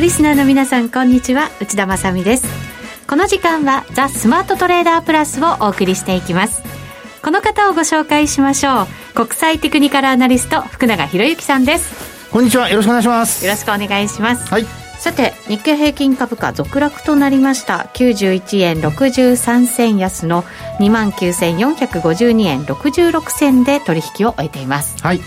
リスナーの皆さんこんにちは。内田まさです。この時間はザ・スマートトレーダープラスをお送りしていきます。この方をご紹介しましょう。国際テクニカルアナリスト福永博之さんです。こんにちは。よろしくお願いします。よろしくお願いします。はい。さて日経平均株価続落となりました。91円63銭安の2万9452円66銭で取引を終えています。はい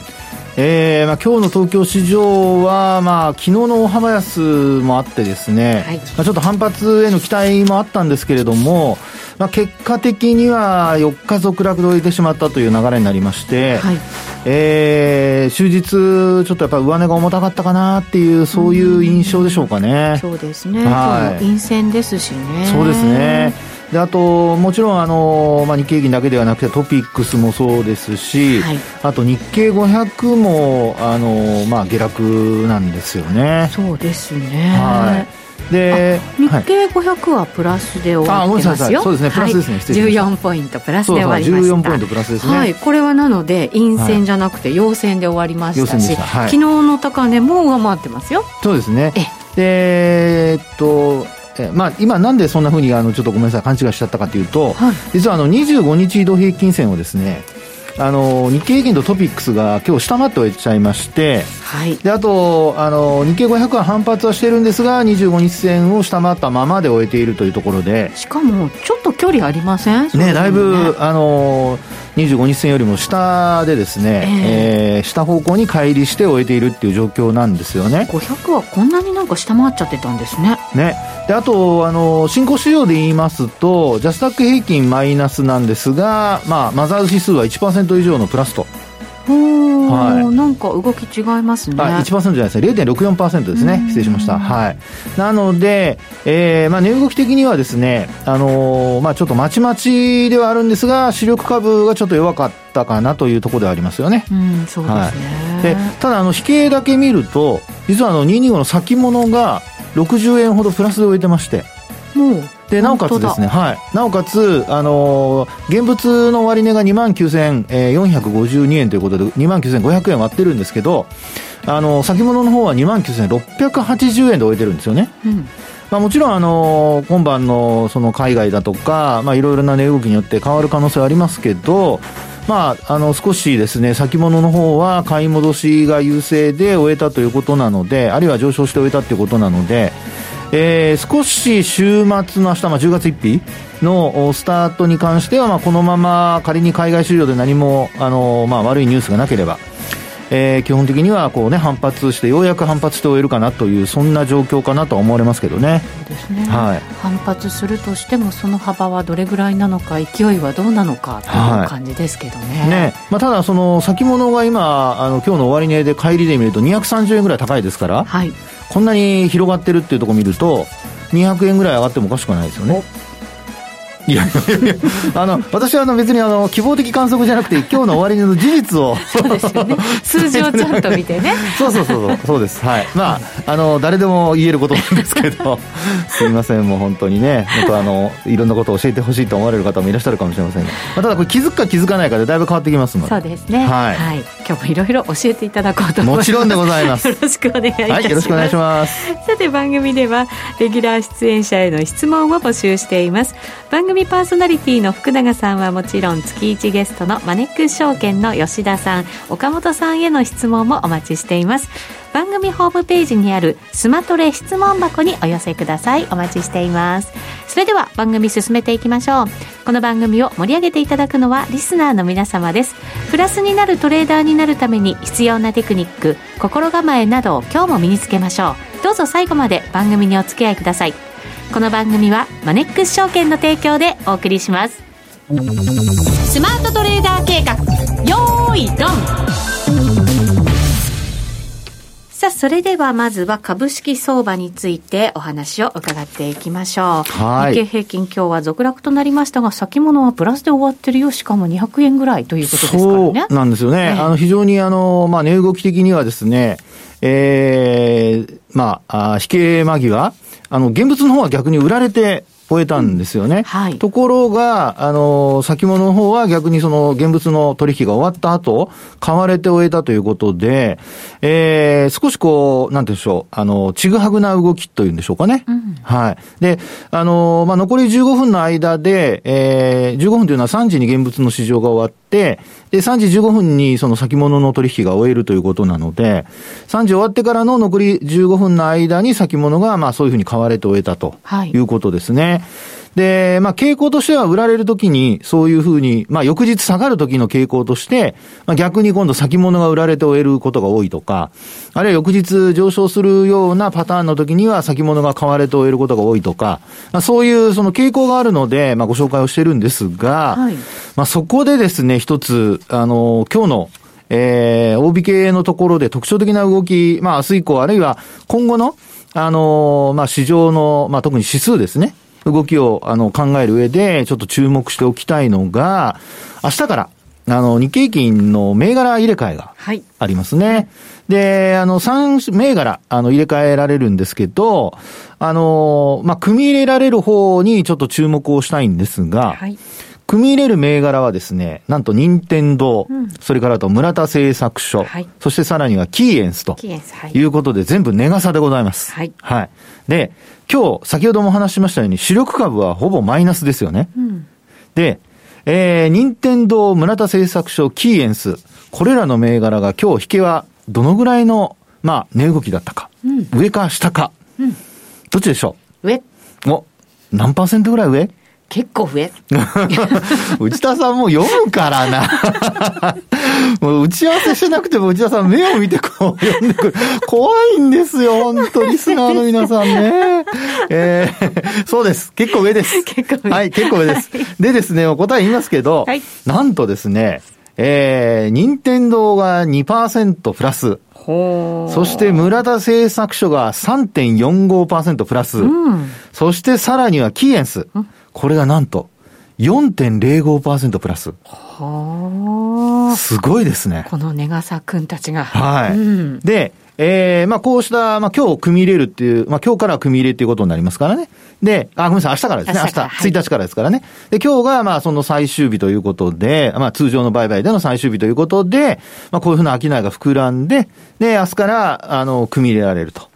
えーまあ、今日の東京市場は、まあ昨日の大幅安もあってですね、はい、まあ、ちょっと反発への期待もあったんですけれども、まあ、結果的には4日続落で終えてしまったという流れになりまして、はい、えー、終日、ちょっとやっぱり上値が重たかったかなっていう、そういう印象でしょうかね。うそうですね、はい、陰線ですしね。そうですねであと、もちろんあの、まあ、日経平均だけではなくてトピックスもそうですし、はい、あと日経500もあの、まあ、下落なんですよね。そうですね、はい。で日経500はプラスで終わってますよ、そうですね。プラスですね、はい、14ポイントプラスで終わりました。14ポイントプラスですね。はい。これはなので陰線じゃなくて陽線で終わりました。し、はい、昨日の高値も上回ってますよ。そうですね。でえっとえまあ、今、なんでそんなふうにあのちょっとごめんなさい、勘違いしちゃったかというと、はい、実はあの25日移動平均線をですね、あの日経平均とトピックスが今日下回っておいちゃいまして、はい、であとあの日経500は反発はしてるんですが25日線を下回ったままで終えているというところで。しかもちと距離ありません？ね、ね。だいぶあの25日線よりも下でですね、えー、えー、下方向に乖離して終えているっていう状況なんですよね。500はこんなになんか下回っちゃってたんですね。ね。であとあの新興市場で言いますとジャスタック平均マイナスなんですが、まあ、マザーズ指数は1%以上のプラスとはい、なんか動き違いますね。あ、1%じゃないですね。0.64%ですね。失礼しました。はい。なので、えー、まあ値動き的にはですね、あのー、まあちょっとまちまちではあるんですが、主力株がちょっと弱かったかなというところではありますよね。うん、そうですね。はい、で、ただあの、比型だけ見ると、実はあの、225の先物が60円ほどプラスで終えてまして。もうでなおかつですね、はい、なおかつ、あのー、現物の終値が2万9452円ということで、2万9500円割ってるんですけど、あのー、先物の方は2万9680円で終えてるんですよね。うん。まあ、もちろん、あのー、今晩のその海外だとか、まあ、いろいろな値動きによって変わる可能性はありますけど、まあ、あの少しですね先物の方は買い戻しが優勢で終えたということなのであるいは上昇して終えたということなので、えー、少し週末の明日、まあ、10月1日のスタートに関しては、まあ、このまま仮に海外市場で何も、あのまあ、悪いニュースがなければ、えー、基本的にはこう、ね、反発してようやく反発して終えるかなというそんな状況かなと思われますけどね。ね、はい、反発するとしてもその幅はどれぐらいなのか勢いはどうなのかという感じですけどね。はい、ね。まあ、ただその先物が今あの今日の終値で帰りで見ると230円ぐらい高いですから、はい、こんなに広がってるっていうところを見ると200円ぐらい上がってもおかしくないですよね。いやいやいやあの私はあの別にあの希望的観測じゃなくて今日の終わりの事実を。そうですよね。数字をちゃんと見てね。そうそうそうそうです。はい。まああの誰でも言えることなんですけど。すみませんもう本当にね。本当あのいろんなことを教えてほしいと思われる方もいらっしゃるかもしれませんが、まあ、ただこれ気づくか気づかないかでだいぶ変わってきますので。そうですね。はい、はい、今日もいろいろ教えていただこうと思います。もちろんでございます。よろしくお願いいたします、はい、よろしくお願いします。さて番組ではレギュラー出演者への質問を募集しています。番組組パーソナリティの福永さんはもちろん月1ゲストのマネック証券の吉田さん岡本さんへの質問もお待ちしています。番組ホームページにあるスマトレ質問箱にお寄せください。お待ちしています。それでは番組進めていきましょう。この番組を盛り上げていただくのはリスナーの皆様です。プラスになるトレーダーになるために必要なテクニック心構えなどを今日も身につけましょう。どうぞ最後まで番組にお付き合いください。この番組はマネックス証券の提供でお送りしますスマートトレーダー計画よーいドンさあ、それではまずは株式相場についてお話を伺っていきましょう。はい、日経平均今日は続落となりましたが、先物はプラスで終わってるよ、しかも200円ぐらいということですからね。そうなんですよね。えー、あの、非常にあの、まあ、値動き的にはですね、ええー、まあ、あ引け間際、あの、現物の方は逆に売られて、終えたんですよね。うんはい、ところが、あの、先物の方は逆にその現物の取引が終わった後、買われて終えたということで、えー、少しこう、なんていうんでしょう、あの、ちぐはぐな動きというんでしょうかね。うん、はい。で、あの、まあ、残り15分の間で、えー、15分というのは3時に現物の市場が終わって、で、3時15分にその先物の取引が終えるということなので、3時終わってからの残り15分の間に先物が、まあそういうふうに買われて終えたということですね。はいで、まあ、傾向としては売られるときに、そういうふうに、まあ、翌日下がるときの傾向として、まあ、逆に今度先物が売られて終えることが多いとか、あるいは翌日上昇するようなパターンのときには先物が買われて終えることが多いとか、まあ、そういうその傾向があるので、まあ、ご紹介をしてるんですが、はい、まあ、そこでですね、一つ、あの、今日のえー、大引けのところで特徴的な動き、まあ明日以降、あるいは今後の、あのー、まあ市場の、まあ特に指数ですね、動きをあの考える上で、ちょっと注目しておきたいのが、明日から、あの、日経金の銘柄入れ替えがありますね。はい、で、あの、3銘柄、あの、入れ替えられるんですけど、あの、まあ、組み入れられる方にちょっと注目をしたいんですが、はい、組み入れる銘柄はですね、なんと任天堂、うん、それからあと村田製作所、はい、そしてさらにはキーエンスということで、全部値傘でございます。はい。はい。で、今日、先ほども話しましたように、主力株はほぼマイナスですよね。うん、で、えー、任天堂、村田製作所、キーエンス、これらの銘柄が今日引けはどのぐらいの、まあ、値動きだったか。うん、上か下か。うん、どっちでしょう？上。お、何パーセントぐらい上？結構増え。内田さんも読むからな。もう打ち合わせしなくても内田さん目を見てこう読んでくる。怖いんですよ、本当リスナーの皆さんね。えー、そうです。結構上です。結構上。はい、結構上です。でですね、お答え言いますけど、はい、なんとですね、えー、任天堂が2%プラス。そして村田製作所が3.45%プラス。うん、そしてさらにはキーエンス。これがなんと4.05%プラス。はあ。すごいですね。このネガサ君たちが。はい。うん、で、えー、まあこうした、まあ今日組み入れるっていう、まあ今日から組み入れっていうことになりますからね。で、あ、ごめんなさい、明日からですね。明日、明日1日からですからね。で、今日がまあその最終日ということで、まあ通常の売買での最終日ということで、まあこういうふうな商いが膨らんで、で、明日から、あの、組み入れられると。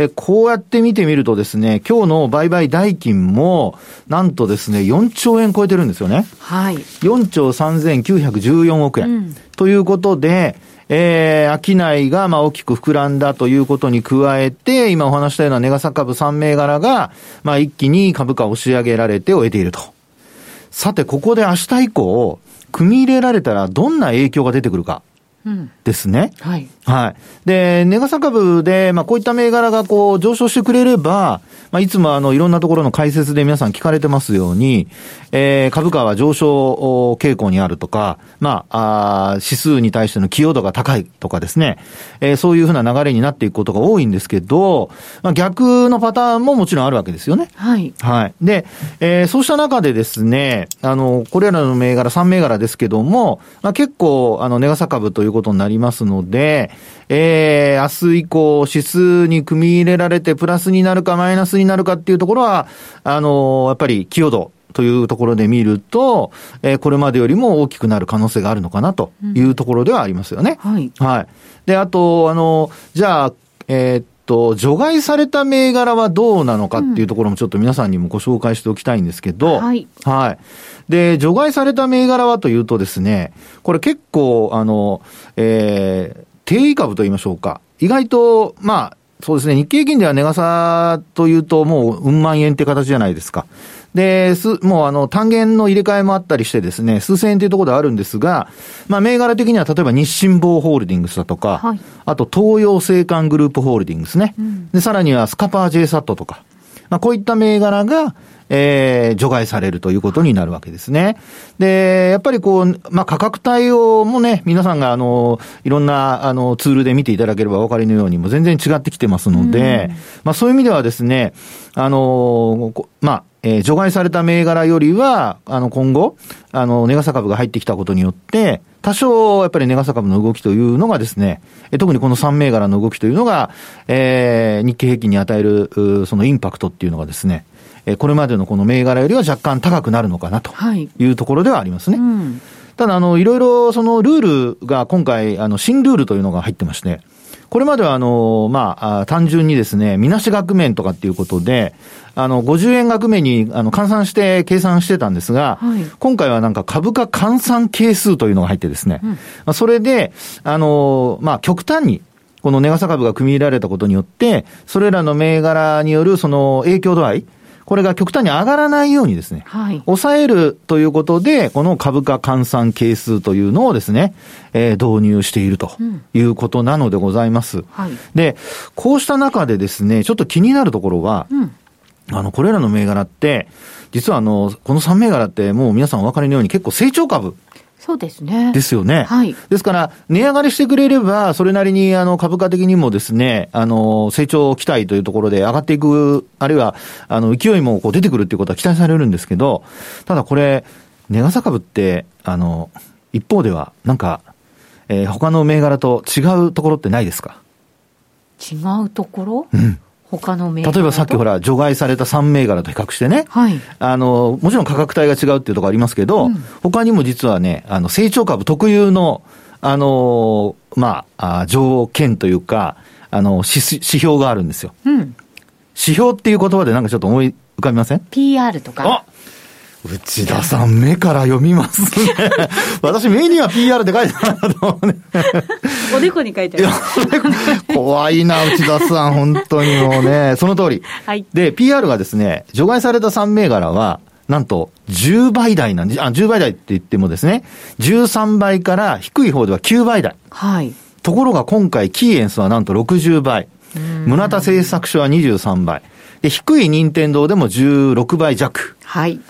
で、こうやって見てみるとですね、今日の売買代金も、なんとですね、4兆円超えてるんですよね。はい。4兆3914億円。うん、ということで、えー、商いがまあ大きく膨らんだということに加えて、今お話したようなネガサ株3銘柄が、まあ一気に株価を押し上げられて終えていると。さて、ここで明日以降、組み入れられたらどんな影響が出てくるか。ですね。うん、はい。はい。で、ネガサ株で、まあ、こういった銘柄がこう上昇してくれれば、まあ、いつもあの、いろんなところの解説で皆さん聞かれてますように、えー、株価は上昇傾向にあるとか、まあ、あ指数に対しての寄与度が高いとかですね、えー、そういうふうな流れになっていくことが多いんですけど、まあ、逆のパターンももちろんあるわけですよね。はい。はい。で、えー、そうした中でですね、あの、これらの銘柄、3銘柄ですけども、まあ、結構、あの、ネガサ株ということになりますので、えー、明日以降、指数に組み入れられてプラスになるかマイナスになるかっていうところは、あの、やっぱり寄与度、というところで見ると、えー、これまでよりも大きくなる可能性があるのかなというところではありますよね。うん、はい。はい。で、あと、あの、じゃあ、えー、っと、除外された銘柄はどうなのかっていうところもちょっと皆さんにもご紹介しておきたいんですけど、はい。はい。で、除外された銘柄はというとですね、これ結構、あの、えー、定位株と言いましょうか。意外と、まあ、そうですね、日経平均では値傘というともう、うん万円って形じゃないですか。で、す、もうあの、単元の入れ替えもあったりしてですね、数千円というところであるんですが、まあ、銘柄的には例えば日清坊ホールディングスだとか、はい、あと東洋製缶グループホールディングスね。うん、で、さらにはスカパー J サットとか、まあ、こういった銘柄が、えー、除外されるということになるわけですね。で、やっぱりこう、まあ、価格帯をもね、皆さんがあの、いろんなあの、ツールで見ていただければお分かりのようにも全然違ってきてますので、まあ、そういう意味ではですね、あの、まあ、えー、除外された銘柄よりは、あの、今後、あの、ネガサ株が入ってきたことによって、多少、やっぱりネガサ株の動きというのがですね、え特にこの3銘柄の動きというのが、えー、日経平均に与える、そのインパクトっていうのがですね、えー、これまでのこの銘柄よりは若干高くなるのかなというところではありますね。はいうんただ、あの、いろいろそのルールが今回、あの、新ルールというのが入ってまして、これまではあの、まあ、単純にですね、みなし額面とかっていうことで、あの、50円額面に、あの、換算して計算してたんですが、はい、今回はなんか株価換算係数というのが入ってですね、うん、それで、あの、まあ、極端に、この値傘株が組み入れられたことによって、それらの銘柄によるその影響度合い、これが極端に上がらないようにですね、はい、抑えるということで、この株価換算係数というのをですね、えー、導入しているということなのでございます。うんはい、で、こうした中でですね、ちょっと気になるところは、うん、あの、これらの銘柄って、実はあの、この3銘柄ってもう皆さんお分かりのように結構成長株そうですね。ですよね。はい。ですから、値上がりしてくれれば、それなりに、あの、株価的にもですね、あの、成長期待というところで上がっていく、あるいは、あの、勢いもこう出てくるっていうことは期待されるんですけど、ただこれ、値傘株って、あの、一方では、なんか、えー、他の銘柄と違うところってないですか？違うところ？うん。他の銘柄例えばさっきほら、除外された3銘柄と比較してね、はい、あの、もちろん価格帯が違うっていうところありますけど、うん、他にも実はね、あの、成長株特有の、あの、まあ、条件というか、あの、指標があるんですよ。うん、指標っていう言葉でなんかちょっと思い浮かびません ?PR とか。内田さん、目から読みますね。私、目には PR って書いてあると思うね。おでこに書いてある。怖いな、内田さん、本当にもうね。その通り。はい。で、PR がですね、除外された3銘柄は、なんと、10倍台なんで、あ、10倍台って言ってもですね、13倍から低い方では9倍台。はい。ところが今回、キーエンスはなんと60倍。村田製作所は23倍。で、低い任天堂でも16倍弱。はい。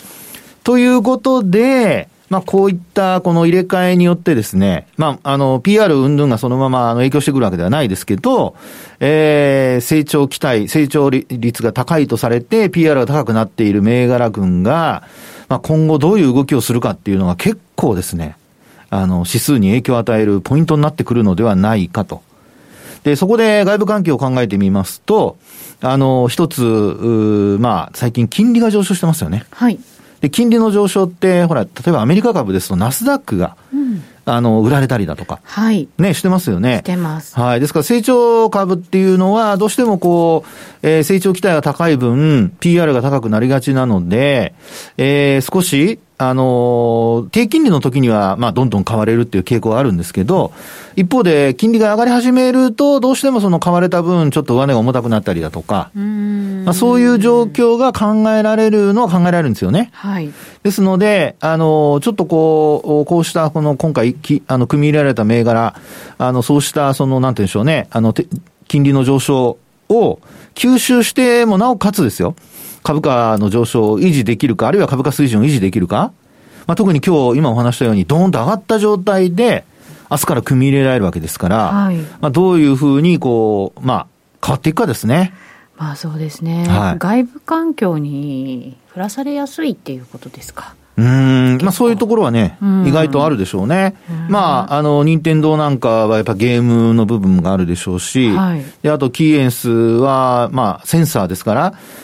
ということで、まあ、こういったこの入れ替えによってですね、まあ、あの、PR 云々がそのままあの影響してくるわけではないですけど、えー、成長期待、成長率が高いとされて、PR が高くなっている銘柄群が、まあ、今後どういう動きをするかっていうのが結構ですね、あの、指数に影響を与えるポイントになってくるのではないかと。で、そこで外部環境を考えてみますと、あの、一つ、まあ、最近金利が上昇してますよね。はい。で、金利の上昇って、ほら、例えばアメリカ株ですとナスダックが、うん、あの、売られたりだとか。はい。ね、してますよね。してます。はい。ですから、成長株っていうのは、どうしてもこう、えー、成長期待が高い分、PR が高くなりがちなので、えー、少し、あの、低金利の時には、まあ、どんどん買われるっていう傾向があるんですけど、一方で、金利が上がり始めると、どうしてもその買われた分、ちょっと上値が重たくなったりだとか、まあ、そういう状況が考えられるのは考えられるんですよね。はい。ですので、あの、ちょっとこう、こうした、この、今回、きあの、組み入れられた銘柄、あの、そうした、その、なんて言うんでしょうね、あの、金利の上昇を吸収してもなおかつですよ。株価の上昇を維持できるか、あるいは株価水準を維持できるか、まあ、特に今日、今お話したように、ドーンと上がった状態で、明日から組み入れられるわけですから、はい、まあ、どういうふうに、こう、まあ、変わっていくかですね。まあそうですね、はい、外部環境に降らされやすいっていうことですか。うん、まあそういうところはね、意外とあるでしょうね。うまあ、あの、任天堂なんかはやっぱゲームの部分があるでしょうし、はい、で、あとキーエンスは、まあセンサーですから、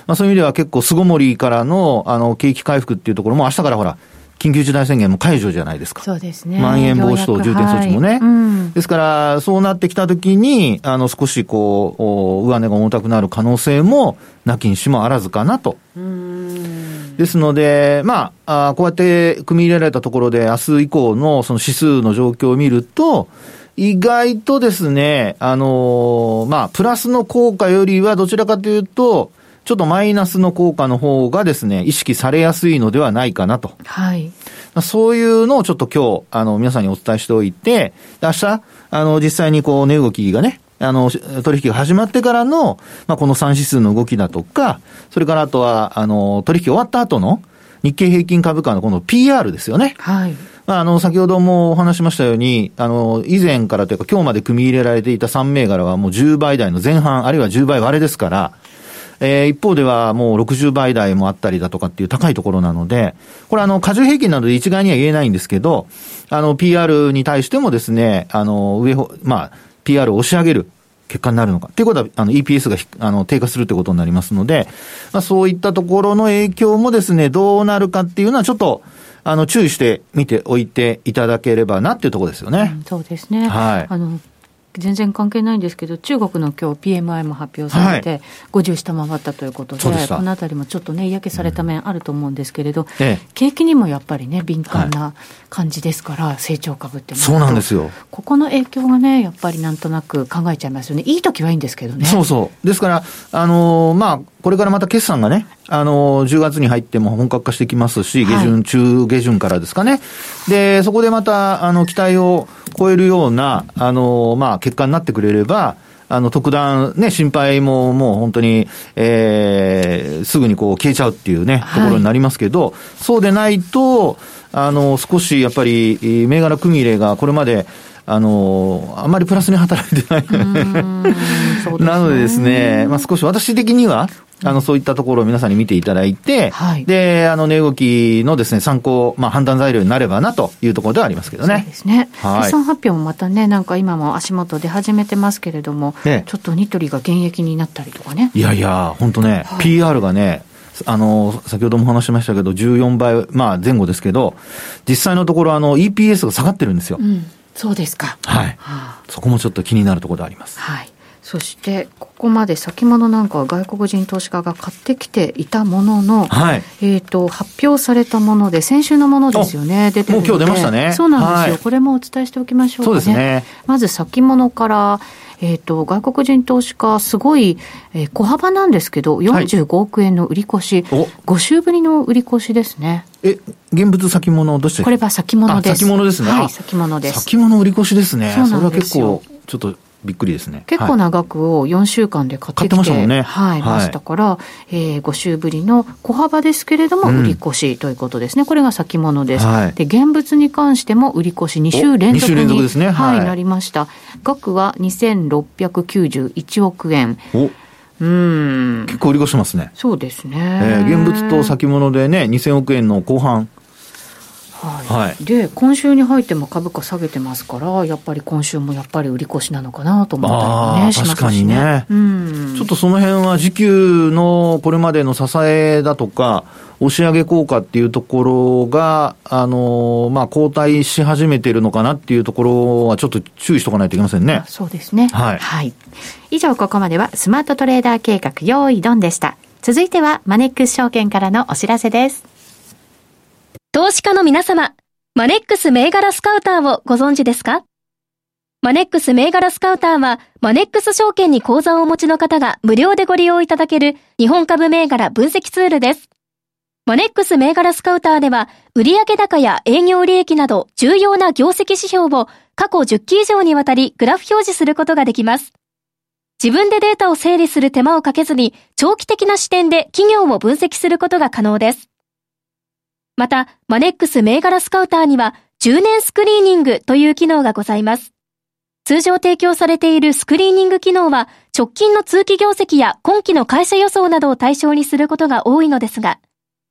まあそういう意味では結構巣ごもりからの、あの、景気回復っていうところも明日からほら、緊急事態宣言も解除じゃないですか。そうですね。まん延防止等重点措置もね。はいうん、ですから、そうなってきたときに、あの、少しこう、上値が重たくなる可能性も、なきにしもあらずかなと。ですので、まあ、あこうやって組み入れられたところで、明日以降のその指数の状況を見ると、意外とですね、あのー、まあ、プラスの効果よりはどちらかというと、ちょっとマイナスの効果の方がですね、意識されやすいのではないかなと。はい。そういうのをちょっと今日、あの、皆さんにお伝えしておいて、明日、あの、実際にこう、値動きがね、あの、取引が始まってからの、まあ、この3指数の動きだとか、それからあとは、あの、取引終わった後の日経平均株価のこの PR ですよね。はい。まあ、あの、先ほどもお話しましたように、あの、以前からというか今日まで組み入れられていた3銘柄はもう10倍台の前半、あるいは10倍割れですから、えー、一方ではもう60倍台もあったりだとかっていう高いところなので、これあの、過重平均などで一概には言えないんですけど、あの、PR に対してもですね、あの、上、まあ、PR を押し上げる、結果になるのか。っていうことは、あの、EPS があの低下するってことになりますので、まあ、そういったところの影響もですね、どうなるかっていうのはちょっと、あの、注意して見ておいていただければなっていうところですよね。うん、そうですね。はい。あの、全然関係ないんですけど、中国の今日 PMI も発表されて、50下回ったということで、このあたりもちょっとね、嫌気された面あると思うんですけれど、うんええ、景気にもやっぱりね、敏感な感じですから、はい、成長株ってそうなんですよ。ここの影響がね、やっぱりなんとなく考えちゃいますよね。いい時はいいんですけどね。そうそう。ですから、あのー、まあ、これからまた決算がね、あのー、10月に入っても本格化してきますし、下旬、はい、中下旬からですかね。で、そこでまた、あの、期待を超えるような、あの、まあ、結果になってくれれば、あの、特段ね、心配ももう本当に、えー、すぐにこう消えちゃうっていうね、ところになりますけど、はい、そうでないと、あの、少しやっぱり、銘柄組入れがこれまで、あの、あまりプラスに働いてない。なのでですね、まあ少し私的には、あの、そういったところを皆さんに見ていただいて、はい、で、あの、値動きのですね、参考、まあ、判断材料になればなというところではありますけどね。そうですね。はい。決算発表もまたね、なんか今も足元出始めてますけれども、ね、ちょっとニトリが現役になったりとかね。いやいや、本当ね、はい、PR がね、あの、先ほども話しましたけど、14倍、まあ前後ですけど、実際のところ、あの、EPS が下がってるんですよ。うん、そうですか。はい。はあ、そこもちょっと気になるところであります。はい。そしてここまで先物なんかは外国人投資家が買ってきていたものの、はい、えっ、と発表されたもので先週のものですよね。出てるもう今日出ましたね。そうなんですよ、はい、これもお伝えしておきましょうかね。そうですね。まず先物からえーと、外国人投資家、すごい、えー、小幅なんですけど、45億円の売り越し、はい、5週ぶりの売り越しですね。え、現物先物どうしてこれは先物です。先物ですね。はい、先物です。先物売り越しですね。それは結構、ちょっとびっくりですね。結構な額を4週間で買ってきて、はい、ましたもんね。はい、ましたから、えー、5週ぶりの小幅ですけれども、売り越しということですね。これが先物です。はい、で、現物に関しても売り越し2週連続にですね、はい、はい、なりました。額は2691億円。おうん。結構売り越しますね。そうですね。えー、現物と先物でね、2000億円の後半。はい、で今週に入っても株価下げてますからやっぱり今週もやっぱり売り越しなのかなと思ったりねしますし、ね、確かにね、うん、ちょっとその辺は時給のこれまでの支えだとか押し上げ効果っていうところが、あのまあ、後退し始めているのかなっていうところはちょっと注意しとかないといけませんね。そうですね。はい。はい。以上、ここまではスマートトレーダー計画用意ドンでした。続いてはマネックス証券からのお知らせです。投資家の皆様、マネックス銘柄スカウターをご存知ですか？マネックス銘柄スカウターは、マネックス証券に口座をお持ちの方が無料でご利用いただける日本株銘柄分析ツールです。マネックス銘柄スカウターでは、売上高や営業利益など重要な業績指標を過去10期以上にわたりグラフ表示することができます。自分でデータを整理する手間をかけずに、長期的な視点で企業を分析することが可能です。また、マネックス銘柄スカウターには、10年スクリーニングという機能がございます。通常提供されているスクリーニング機能は、直近の通期業績や今期の会社予想などを対象にすることが多いのですが、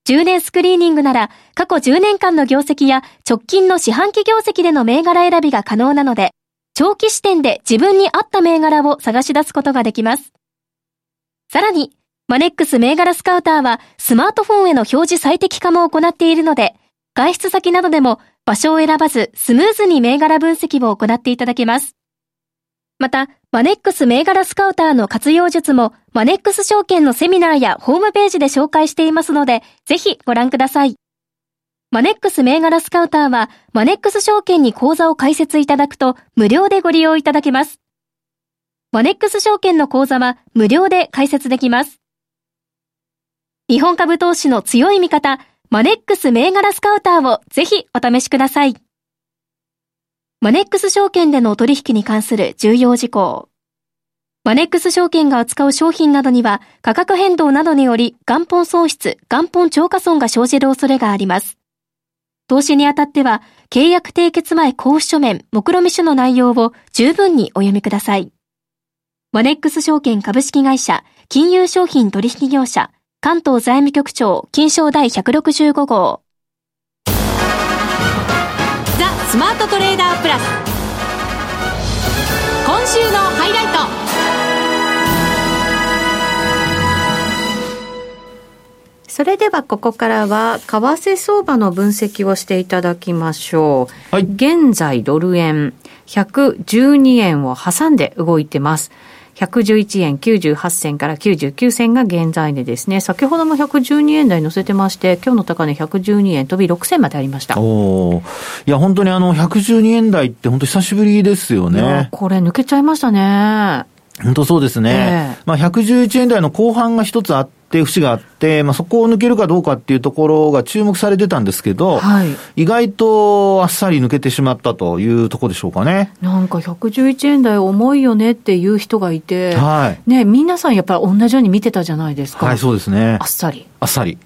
10年スクリーニングなら、過去10年間の業績や直近の四半期業績での銘柄選びが可能なので、長期視点で自分に合った銘柄を探し出すことができます。さらに、マネックス銘柄スカウターはスマートフォンへの表示最適化も行っているので、外出先などでも場所を選ばずスムーズに銘柄分析を行っていただけます。また、マネックス銘柄スカウターの活用術もマネックス証券のセミナーやホームページで紹介していますので、ぜひご覧ください。マネックス銘柄スカウターは、マネックス証券に口座を開設いただくと無料でご利用いただけます。マネックス証券の口座は無料で開設できます。日本株投資の強い味方、マネックス銘柄スカウターをぜひお試しください。マネックス証券での取引に関する重要事項。マネックス証券が扱う商品などには価格変動などにより元本損失、元本超過損が生じる恐れがあります。投資にあたっては契約締結前交付書面、目論見書の内容を十分にお読みください。マネックス証券株式会社、金融商品取引業者、関東財務局長、金賞第165号。ザ・スマートトレーダープラス。今週のハイライト。それではここからは為替相場の分析をしていただきましょう。はい、現在ドル円112円を挟んで動いてます。111円98銭から99銭が現在値ですね。先ほども112円台乗せてまして、今日の高値112円飛び6銭までありました。おいや、本当にあの、112円台って本当久しぶりですよね。これ抜けちゃいましたね。本当そうですね。えー、まあ、111円台の後半が一つあって、節があって、まあ、そこを抜けるかどうかっていうところが注目されてたんですけど、はい、意外とあっさり抜けてしまったというところでしょうかね。なんか111円台重いよねっていう人がいて、はい、ね、皆さんやっぱり同じように見てたじゃないですか。はい、そうですね。あっさり。あっさり。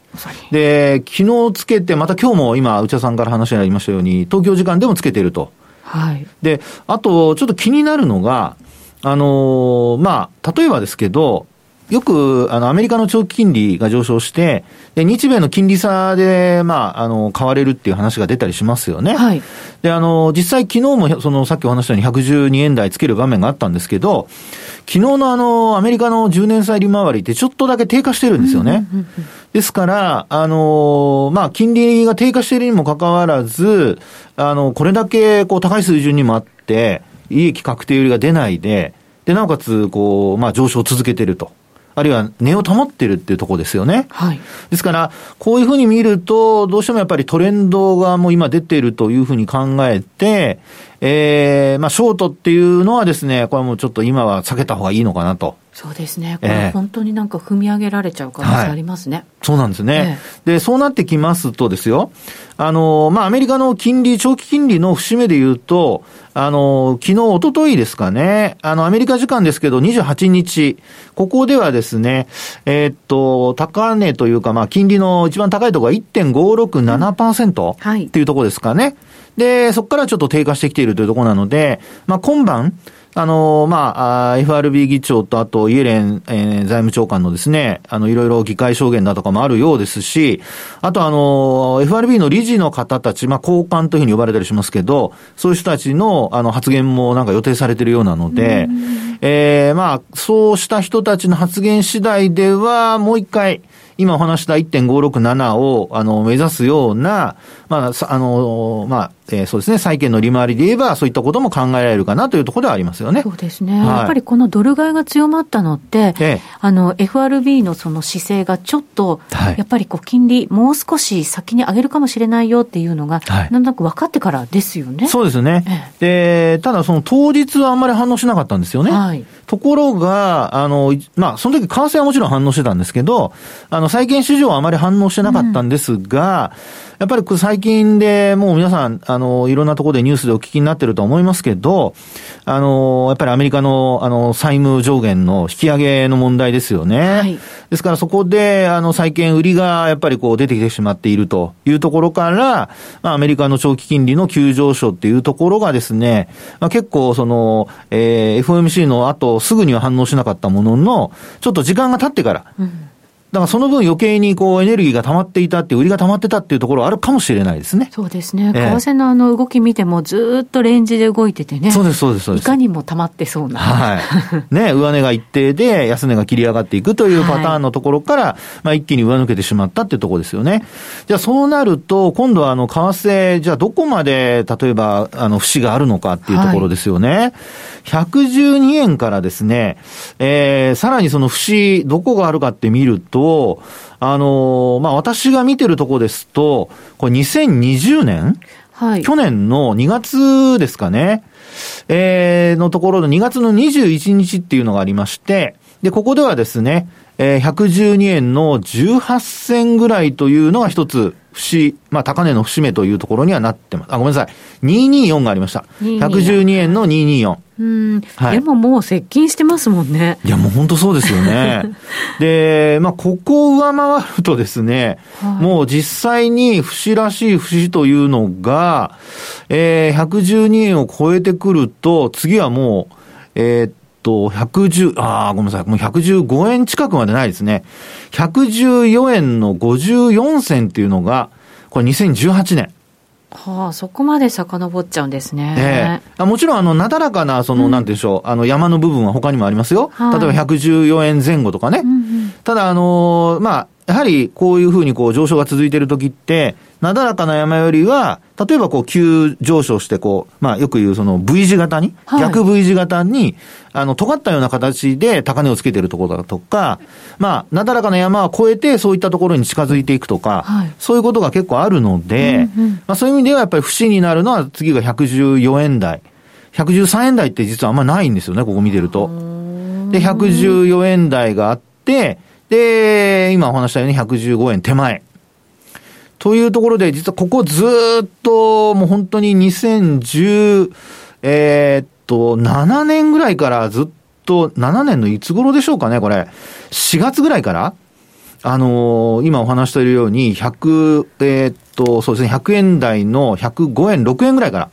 で、昨日つけて、また今日も今、内田さんから話がありましたように、東京時間でもつけてると。はい。で、あと、ちょっと気になるのが、あのー、まあ、例えばですけど、よく、あの、アメリカの長期金利が上昇して、で、日米の金利差で、まあ、あの、買われるっていう話が出たりしますよね。はい。で、あの、実際昨日も、その、さっきお話したように112円台つける場面があったんですけど、昨日のあの、アメリカの10年債利回りってちょっとだけ低下してるんですよね。ですから、あの、まあ、金利が低下しているにもかかわらず、あの、これだけ、こう、高い水準にもあって、利益確定売りが出ないで、で、なおかつ、こう、まあ、上昇を続けてると。あるいは値を保ってるっていうところですよね。はい。ですから、こういうふうに見ると、どうしてもやっぱりトレンドがもう今出ているというふうに考えて、ええー、まあ、ショートっていうのはですね、これはもうちょっと今は避けた方がいいのかなと。そうですね。これ本当になんか踏み上げられちゃう可能性ありますね。はい、そうなんですね、えー、で、そうなってきますとですよ、あの、まあ、アメリカの金利、長期金利の節目で言うと、あの、昨日、おとといですかね、あの、アメリカ時間ですけど、28日、ここではですね、えー、っと、高値というか、まあ、金利の一番高いところが1.567%っていうところですかね。で、そこからちょっと低下してきているというところなので、まあ、今晩、あの、まあ、FRB 議長とあとイエレン、えー、財務長官のですね、あの、いろいろ議会証言だとかもあるようですし、あとあの、FRB の理事の方たち、まあ、交換というふうに呼ばれたりしますけど、そういう人たちの、あの、発言もなんか予定されているようなので、えー、まあ、そうした人たちの発言次第では、もう一回、今お話した1.567を、あの、目指すような、まあ、あの、まあ、えー、そうですね、債券の利回りで言えば、そういったことも考えられるかなというところではありますよね。そうですね。はい、やっぱりこのドル買いが強まったのって、ええ、あの、FRB のその姿勢がちょっと、はい、やっぱりこう、金利、もう少し先に上げるかもしれないよっていうのが、はい、なんとなく分かってからですよね。そうですね。ええ、で、ただその当日はあんまり反応しなかったんですよね。はい。ところが、あの、まあ、その時、為替はもちろん反応してたんですけど、あの、債券市場はあまり反応してなかったんですが、うんやっぱり最近でもう皆さん、あの、いろんなところでニュースでお聞きになってると思いますけど、あの、やっぱりアメリカの、あの、債務上限の引き上げの問題ですよね。はい、ですからそこで、あの、債券売りがやっぱりこう出てきてしまっているというところから、まあ、アメリカの長期金利の急上昇っていうところがですね、まあ、結構その、えー、FOMC の後すぐには反応しなかったものの、ちょっと時間が経ってから、うんだからその分余計にこうエネルギーが溜まっていたって売りが溜まってたっていうところあるかもしれないですね。そうですね。為替のあの動き見てもずっとレンジで動いててね。そうです、そうです、そうです。いかにも溜まってそうな。はい。ね、上値が一定で安値が切り上がっていくというパターンのところから、はい、まあ一気に上抜けてしまったっていうところですよね。じゃあそうなると、今度はあの為替、じゃあどこまで例えばあの節があるのかっていうところですよね。はい112円からですね、えー、さらにその節、どこがあるかって見ると、あのー、まあ、私が見てるとこですと、これ2020年はい。去年の2月ですかね？えー、のところの2月の21日っていうのがありまして、で、ここではですね、えー、112円の18銭ぐらいというのが一つ、節、まあ、高値の節目というところにはなってます。あ、ごめんなさい。224がありました。112円の224。うん、はい、でももう接近してますもんね。いや、もう本当そうですよね。で、まあ、ここを上回るとですね、はい、もう実際に節らしい節というのが、えー、112円を超えてくると、次はもう、えー、っと、110、ああ、ごめんなさい。もう115円近くまでないですね。114円の54銭っていうのが、これ2018年。はあ、そこまで遡っちゃうんですね。ええー、もちろん、あの、なだらかな、その、うん、なんていうんでしょう、あの、山の部分は他にもありますよ。はい、例えば114円前後とかね。うんうん、ただ、あのー、まあ、やはりこういうふうにこう上昇が続いている時って、なだらかな山よりは、例えばこう急上昇してこう、まあよく言うその V 字型に、はい、逆 V 字型に、あの、尖ったような形で高値をつけているところだとか、まあ、なだらかな山を越えてそういったところに近づいていくとか、はい、そういうことが結構あるので、うんうん、まあそういう意味ではやっぱり不審になるのは次が114円台。113円台って実はあんまないんですよね、ここ見てると。で、114円台があって、で、今お話したように115円手前。というところで、実はここずっと、もう本当に2010、えー、っと、7年ぐらいからずっと、7年のいつ頃でしょうかね、これ。4月ぐらいからあのー、今お話しているように、100、えー、っと、そうですね、100円台の105円、6円ぐらいから、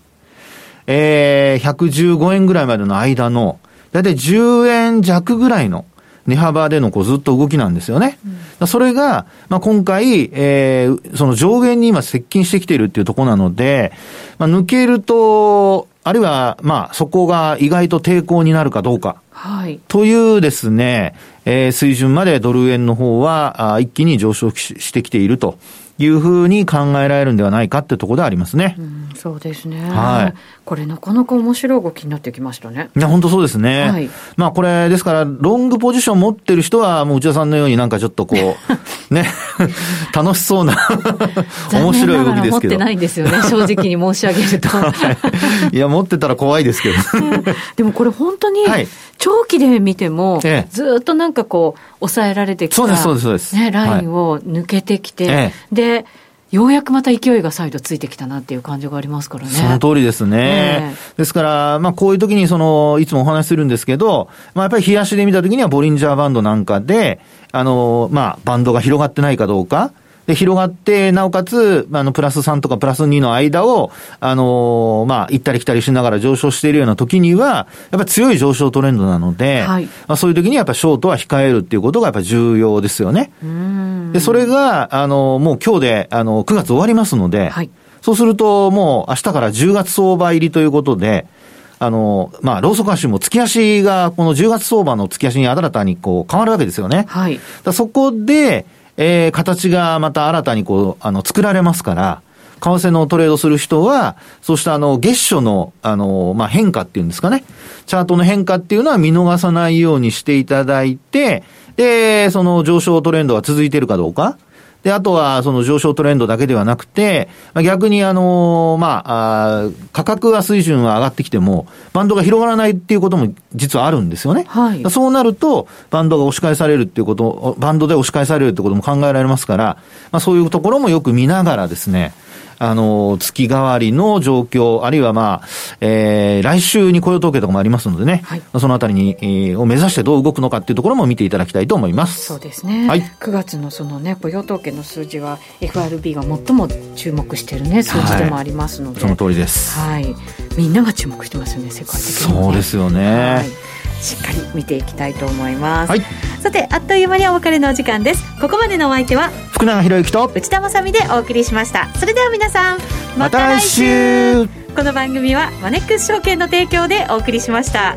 えー、115円ぐらいまでの間の、だいたい10円弱ぐらいの、値幅でのこうずっと動きなんですよね。うん、それが、まあ、今回、えー、その上限に今接近してきているっていうところなので、まあ、抜けると、あるいは、まあ、そこが意外と抵抗になるかどうか。はい。というですね、えー、水準までドル円の方は、あ一気に上昇してきていると。いうふうに考えられるんではないかってところでありますね。うん、そうですね。はい。これなかなか面白い動きになってきましたね。いや、本当そうですね。はい。まあこれ、ですから、ロングポジション持ってる人は、もう内田さんのようになんかちょっとこう、ね、楽しそうな 面白い動きですけど。持ってないんですよね、正直に申し上げると。はい、いや、持ってたら怖いですけど。でもこれ本当に、長期で見ても、ずっとなんかこう、抑えられてきた、そうです、そうです、そうです。ね、ラインを抜けてきて、ええ、で、ようやくまた勢いが再度ついてきたなっていう感じがありますからね。その通りですね。えー、ですから、まあこういう時にその、いつもお話しするんですけど、まあやっぱり冷やしで見た時にはボリンジャーバンドなんかで、あの、まあバンドが広がってないかどうか、で、広がって、なおかつ、あの、プラス3とかプラス2の間を、あのー、まあ、行ったり来たりしながら上昇しているような時には、やっぱり強い上昇トレンドなので、はい、まあ、そういう時にやっぱショートは控えるっていうことがやっぱ重要ですよね。で、それが、あの、もう今日で、あの、9月終わりますので、はい、そうすると、もう明日から10月相場入りということで、あの、まあ、ローソク足も月足が、この10月相場の月足に新たにこう変わるわけですよね。はい。そこで、えー、形がまた新たにこう、あの、作られますから、為替のトレードする人は、そうしたあの、月初の、あの、まあ、変化っていうんですかね。チャートの変化っていうのは見逃さないようにしていただいて、で、その上昇トレンドが続いているかどうか。で、あとは、その上昇トレンドだけではなくて、まあ、逆にあの、まあ、あ価格は水準は上がってきても、バンドが広がらないっていうことも実はあるんですよね。はい。そうなると、バンドが押し返されるっていうこと、バンドで押し返されるってことも考えられますから、まあ、そういうところもよく見ながらですね、あの、月替わりの状況、あるいはまあ、えー、来週に雇用統計とかもありますのでね、はい、そのあたりに、えー、を目指してどう動くのかっていうところも見ていただきたいと思います。そうですね。はい。9月のそのね、雇用統計の数字は FRB が最も注目しているね、数字でもありますので、はい、その通りです。はい。みんなが注目してますよね、世界的に、ね、そうですよね。はいしっかり見ていきたいと思います、はい、さてあっという間にお別れのお時間です。ここまでのお相手は福永博之と内田まさでお送りしました。それでは皆さんまた来週。この番組はマネックス証券の提供でお送りしました